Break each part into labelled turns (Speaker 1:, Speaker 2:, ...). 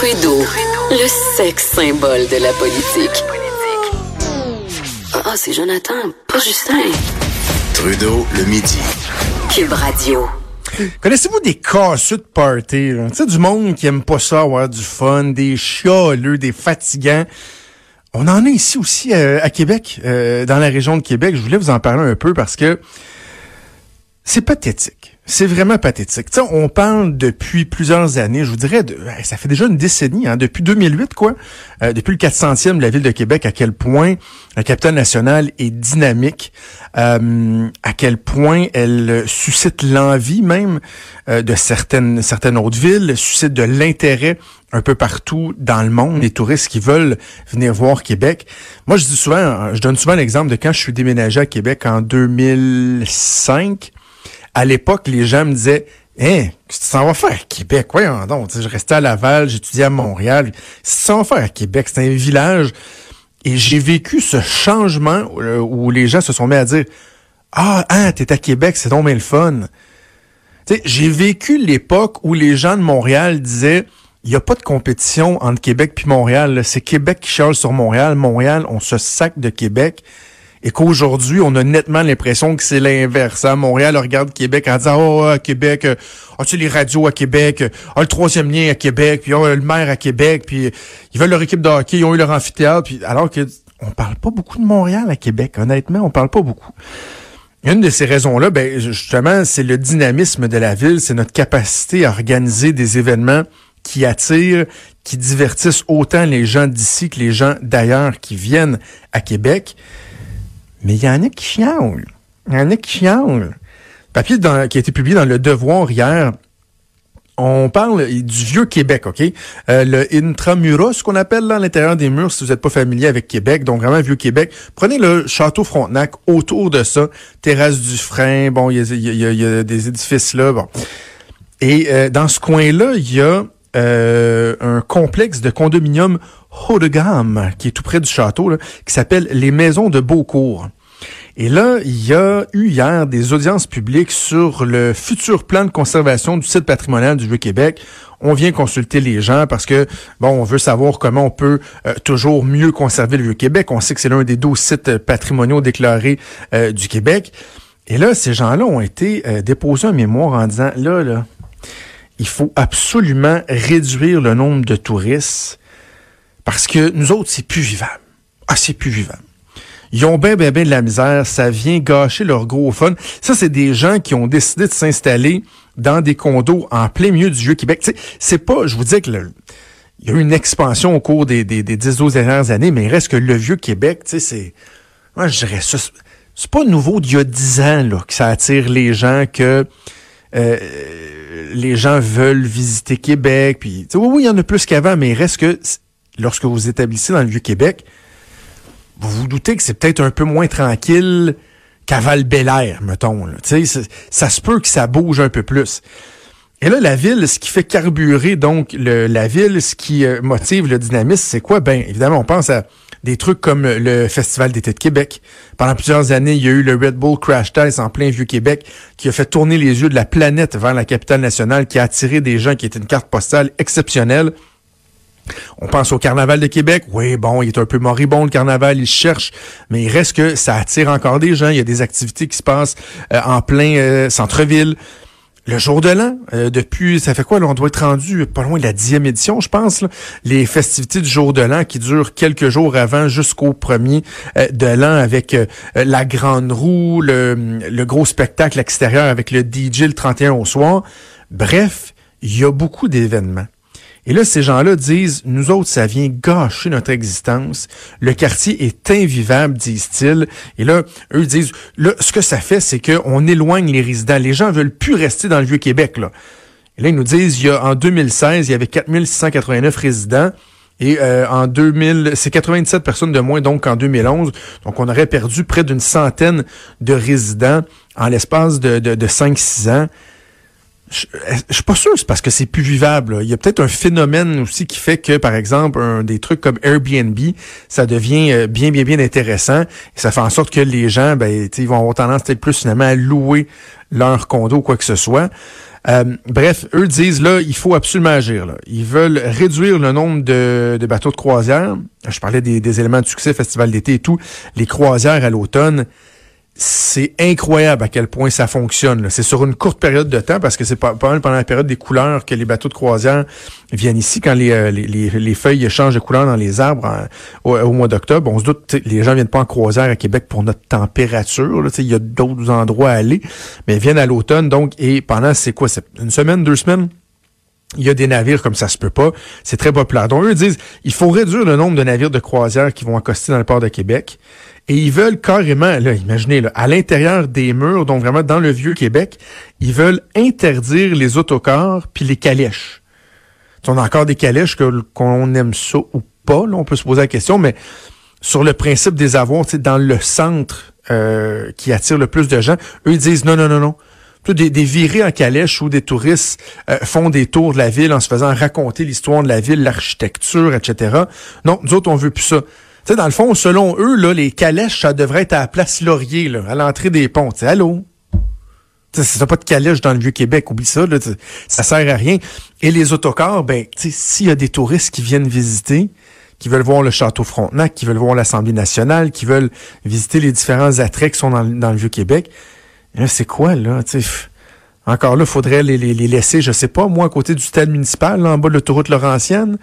Speaker 1: Trudeau, le sexe symbole de la politique. Ah, c'est Jonathan, pas Justin.
Speaker 2: Trudeau, le midi.
Speaker 1: Cube Radio.
Speaker 3: Connaissez-vous des casseux de party? Tu sais, du monde qui aime pas ça, avoir du fun, des chialeux, des fatigants. On en a ici aussi euh, à Québec, euh, dans la région de Québec. Je voulais vous en parler un peu parce que c'est pathétique. C'est vraiment pathétique. Tu sais, on parle depuis plusieurs années, je vous dirais, ça fait déjà une décennie, hein, depuis 2008, quoi, euh, depuis le 400e de la ville de Québec, à quel point la capitale nationale est dynamique, euh, à quel point elle suscite l'envie même euh, de certaines, certaines autres villes, suscite de l'intérêt un peu partout dans le monde, les touristes qui veulent venir voir Québec. Moi, je dis souvent, je donne souvent l'exemple de quand je suis déménagé à Québec en 2005 à l'époque, les gens me disaient Hein, tu t'en vas faire à Québec? Voyons donc. Je restais à Laval, j'étudiais à Montréal. Tu t'en vas faire à Québec? C'est un village. Et j'ai vécu ce changement euh, où les gens se sont mis à dire Ah, hein, t'es à Québec, c'est donc bien le fun. J'ai vécu l'époque où les gens de Montréal disaient il n'y a pas de compétition entre Québec puis Montréal. C'est Québec qui charge sur Montréal. Montréal, on se sac de Québec et qu'aujourd'hui, on a nettement l'impression que c'est l'inverse. Hein? Montréal regarde Québec en disant Oh, à Québec, euh, as-tu les radios à Québec, ah, le troisième lien à Québec, puis oh, le maire à Québec, puis ils veulent leur équipe de hockey, ils ont eu leur amphithéâtre, puis alors que on parle pas beaucoup de Montréal à Québec, honnêtement, on parle pas beaucoup. Une de ces raisons-là, ben, justement, c'est le dynamisme de la ville, c'est notre capacité à organiser des événements qui attirent, qui divertissent autant les gens d'ici que les gens d'ailleurs qui viennent à Québec. Mais il y en a qui chialent. Il y en a qui chialent. Papier qui a été publié dans Le Devoir hier. On parle du vieux Québec, OK? Euh, le intramuros, ce qu'on appelle là, à l'intérieur des murs, si vous n'êtes pas familier avec Québec, donc vraiment vieux Québec. Prenez le château Frontenac, autour de ça, terrasse du frein, bon, il y a, des édifices là, bon. Et euh, dans ce coin-là, il y a euh, un complexe de condominium haut de gamme qui est tout près du château, qui s'appelle les Maisons de Beaucourt. Et là, il y a eu hier des audiences publiques sur le futur plan de conservation du site patrimonial du Vieux-Québec. On vient consulter les gens parce que, bon, on veut savoir comment on peut euh, toujours mieux conserver le Vieux-Québec. On sait que c'est l'un des 12 sites patrimoniaux déclarés euh, du Québec. Et là, ces gens-là ont été euh, déposés en mémoire en disant, là, là, il faut absolument réduire le nombre de touristes parce que nous autres, c'est plus vivable. Ah, c'est plus vivable. Ils ont bien, bien, bien de la misère. Ça vient gâcher leur gros fun. Ça, c'est des gens qui ont décidé de s'installer dans des condos en plein milieu du Vieux-Québec. Tu sais, C'est pas, je vous dis que il y a eu une expansion au cours des, des, des 10-12 dernières années, mais il reste que le Vieux-Québec, tu sais, c'est... Moi, je dirais ça. c'est- pas nouveau d'il y a 10 ans, là, que ça attire les gens, que euh, les gens veulent visiter Québec. Puis, oui, oui, il y en a plus qu'avant, mais il reste que lorsque vous établissez dans le Vieux-Québec, vous vous doutez que c'est peut-être un peu moins tranquille qu'à Val-Bélair, mettons. ça se peut que ça bouge un peu plus. Et là, la ville, ce qui fait carburer donc la ville, ce qui euh, motive le dynamisme, c'est quoi? Ben, évidemment, on pense à des trucs comme le Festival d'été de Québec. Pendant plusieurs années, il y a eu le Red Bull Crash Test en plein Vieux-Québec qui a fait tourner les yeux de la planète vers la capitale nationale, qui a attiré des gens qui étaient une carte postale exceptionnelle. On pense au carnaval de Québec. Oui, bon, il est un peu moribond le carnaval, il cherche, mais il reste que ça attire encore des gens. Il y a des activités qui se passent euh, en plein euh, centre-ville. Le jour de l'an, euh, depuis, ça fait quoi, là, on doit être rendu pas loin de la dixième édition, je pense, les festivités du jour de l'an qui durent quelques jours avant jusqu'au premier de l'an avec la grande roue, le, le gros spectacle extérieur avec le DJ le 31 au soir. Bref, il y a beaucoup d'événements. Et là, ces gens-là disent, nous autres, ça vient gâcher notre existence. Le quartier est invivable, disent-ils. Et là, eux disent, là, ce que ça fait, c'est qu'on éloigne les résidents. Les gens veulent plus rester dans le Vieux-Québec, là. Et là, ils nous disent, il y a, en 2016, il y avait 4689 résidents. Et euh, en 2000, c'est 97 personnes de moins donc qu'en 2011. Donc on aurait perdu près d'une centaine de résidents en l'espace de, de, de 5-6 ans. Je, je suis pas sûr, c'est parce que c'est plus vivable. Il y a peut-être un phénomène aussi qui fait que, par exemple, des trucs comme Airbnb, ça devient euh, bien, bien, bien intéressant. Ça fait en sorte que les gens, ben, ils vont avoir tendance peut-être plus finalement à louer leur condo ou quoi que ce soit. Euh, bref, eux disent là, il faut absolument agir. Ils veulent réduire le nombre de, de bateaux de croisière. Je parlais des, des éléments de succès, festival d'été et tout. Les croisières à l'automne, c'est incroyable à quel point ça fonctionne. C'est sur une courte période de temps parce que c'est pas, pendant la période des couleurs que les bateaux de croisière viennent ici quand les, euh, les, les, feuilles changent de couleur dans les arbres au, mois d'octobre. On se doute, les gens viennent pas en croisière à Québec pour notre température. Il y a d'autres endroits à aller, mais ils viennent à l'automne. Donc, et pendant, c'est quoi? C'est une semaine, deux semaines? Il y a des navires comme ça se peut pas. C'est très populaire. Donc, eux disent, il faut réduire le nombre de navires de croisière qui vont accoster dans le port de Québec. Et ils veulent carrément, là, imaginez, là, à l'intérieur des murs, donc vraiment dans le vieux Québec, ils veulent interdire les autocars puis les calèches. On a encore des calèches qu'on aime ça ou pas, là, on peut se poser la question, mais sur le principe des avoirs, dans le centre euh, qui attire le plus de gens, eux ils disent non, non, non, non. Des, des virées en calèche où des touristes euh, font des tours de la ville en se faisant raconter l'histoire de la ville, l'architecture, etc. Non, nous autres, on veut plus ça sais, dans le fond, selon eux, là, les calèches, ça devrait être à la place Laurier, là, à l'entrée des ponts. T'sais, allô? C'est pas de calèche dans le Vieux-Québec, oublie ça, là, ça sert à rien. Et les autocars, ben, s'il y a des touristes qui viennent visiter, qui veulent voir le château Frontenac, qui veulent voir l'Assemblée nationale, qui veulent visiter les différents attraits qui sont dans, le Vieux-Québec, c'est quoi, là? T'sais, encore là, faudrait les, les, laisser, je sais pas, moi, à côté du stade municipal, là, en bas de l'autoroute Laurentienne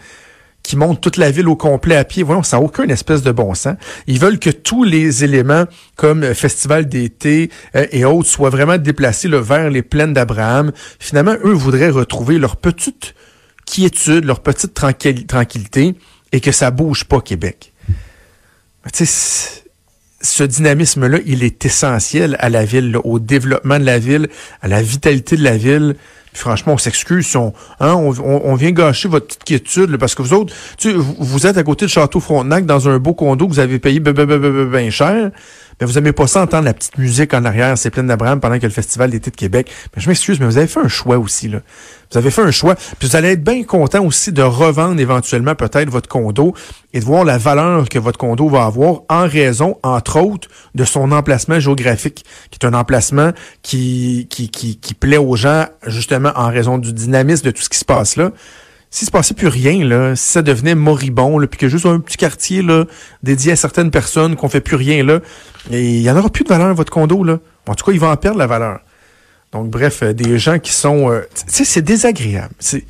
Speaker 3: qui montent toute la ville au complet à pied. Voyons, ça n'a aucun espèce de bon sens. Ils veulent que tous les éléments comme euh, festival d'été euh, et autres soient vraiment déplacés vers les plaines d'Abraham. Finalement, eux voudraient retrouver leur petite quiétude, leur petite tranquillité et que ça bouge pas Québec. Tu sais, ce dynamisme-là, il est essentiel à la ville, au développement de la ville, à la vitalité de la ville franchement, on s'excuse on, hein, on, vient gâcher votre petite quiétude, parce que vous autres, tu, vous êtes à côté de Château Frontenac dans un beau condo que vous avez payé bien cher. Vous aimez pas ça entendre la petite musique en arrière, c'est plein d'Abraham pendant que le Festival d'été de Québec. Mais je m'excuse, mais vous avez fait un choix aussi, là. Vous avez fait un choix. Puis vous allez être bien content aussi de revendre éventuellement peut-être votre condo et de voir la valeur que votre condo va avoir en raison, entre autres, de son emplacement géographique, qui est un emplacement qui, qui, qui, qui plaît aux gens justement en raison du dynamisme de tout ce qui se passe là s'il se passait plus rien, si ça devenait moribond, puis que juste un petit quartier dédié à certaines personnes, qu'on fait plus rien là, il y en aura plus de valeur votre condo là. En tout cas, il va en perdre la valeur. Donc bref, euh, des gens qui sont, euh, tu sais, c'est désagréable. C'est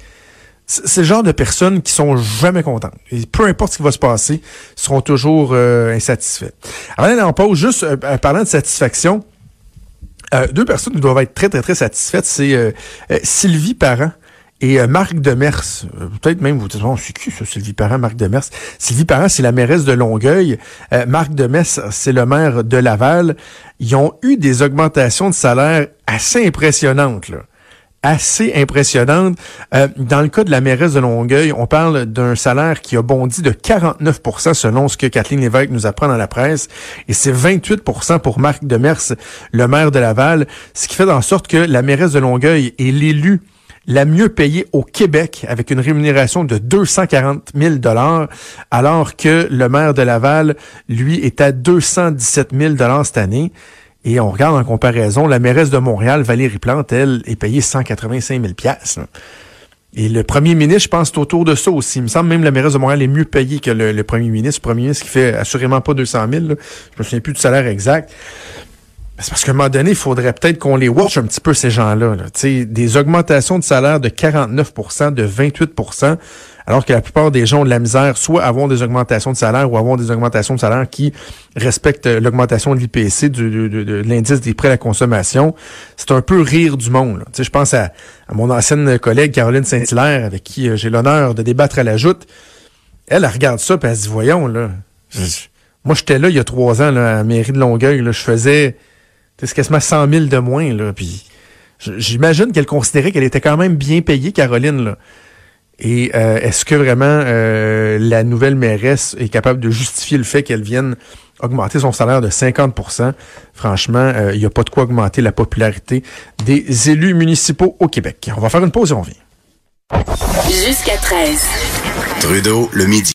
Speaker 3: le genre de personnes qui sont jamais contentes. Peu importe ce qui va se passer, seront toujours euh, insatisfaits. Avant d'aller en pause, juste parlant de satisfaction, deux personnes qui doivent être très, très, très satisfaites, c'est Sylvie Parent et euh, Marc Demers, euh, peut-être même vous dites, oh, c'est qui ça, Sylvie Parent, Marc Demers? Sylvie Parent, c'est la mairesse de Longueuil. Euh, Marc Demers, c'est le maire de Laval. Ils ont eu des augmentations de salaire assez impressionnantes, là. Assez impressionnantes. dans le cas de la mairesse de Longueuil, on parle d'un salaire qui a bondi de 49% selon ce que Kathleen Lévesque nous apprend dans la presse. Et c'est 28% pour Marc Demers, le maire de Laval. Ce qui fait en sorte que la mairesse de Longueuil est l'élu la mieux payée au Québec avec une rémunération de 240 000 dollars, alors que le maire de Laval, lui, est à 217 000 dollars cette année. Et on regarde en comparaison, la mairesse de Montréal, Valérie Plante, elle, est payée 185 000 pièces. Et le premier ministre, je pense, c'est autour de ça aussi. Il me semble même que la mairesse de Montréal est mieux payée que le, premier ministre. Le premier ministre qui fait assurément pas 200 000. Je me souviens plus du salaire exact. C'est parce qu'à un moment donné, il faudrait peut-être qu'on les watch un petit peu, ces gens-là. Là. Des augmentations de salaire de 49% de 28% alors que la plupart des gens ont de la misère, soit avoir des augmentations de salaire ou avoir des augmentations de salaire qui respectent l'augmentation de l'IPC, de, l'indice des prêts à la consommation. C'est un peu rire du monde. Je pense à, mon ancienne collègue Caroline Saint-Hilaire, avec qui euh, j'ai l'honneur de débattre à la joute. Elle, elle regarde ça et elle se dit, voyons, là, moi j'étais là il y a trois ans là, à la mairie de Longueuil, je faisais c'est quasiment 100 000 de moins, là. Puis j'imagine qu'elle considérait qu'elle était quand même bien payée, Caroline, là. Et euh, est-ce que vraiment euh, la nouvelle mairesse est capable de justifier le fait qu'elle vienne augmenter son salaire de 50% Franchement, euh, il n'y a pas de quoi augmenter la popularité des élus municipaux au Québec. On va faire une pause et on revient.
Speaker 1: Jusqu'à 13.
Speaker 2: Trudeau, le midi.